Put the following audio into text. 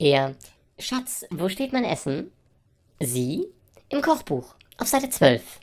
Er, Schatz, wo steht mein Essen? Sie, im Kochbuch, auf Seite 12.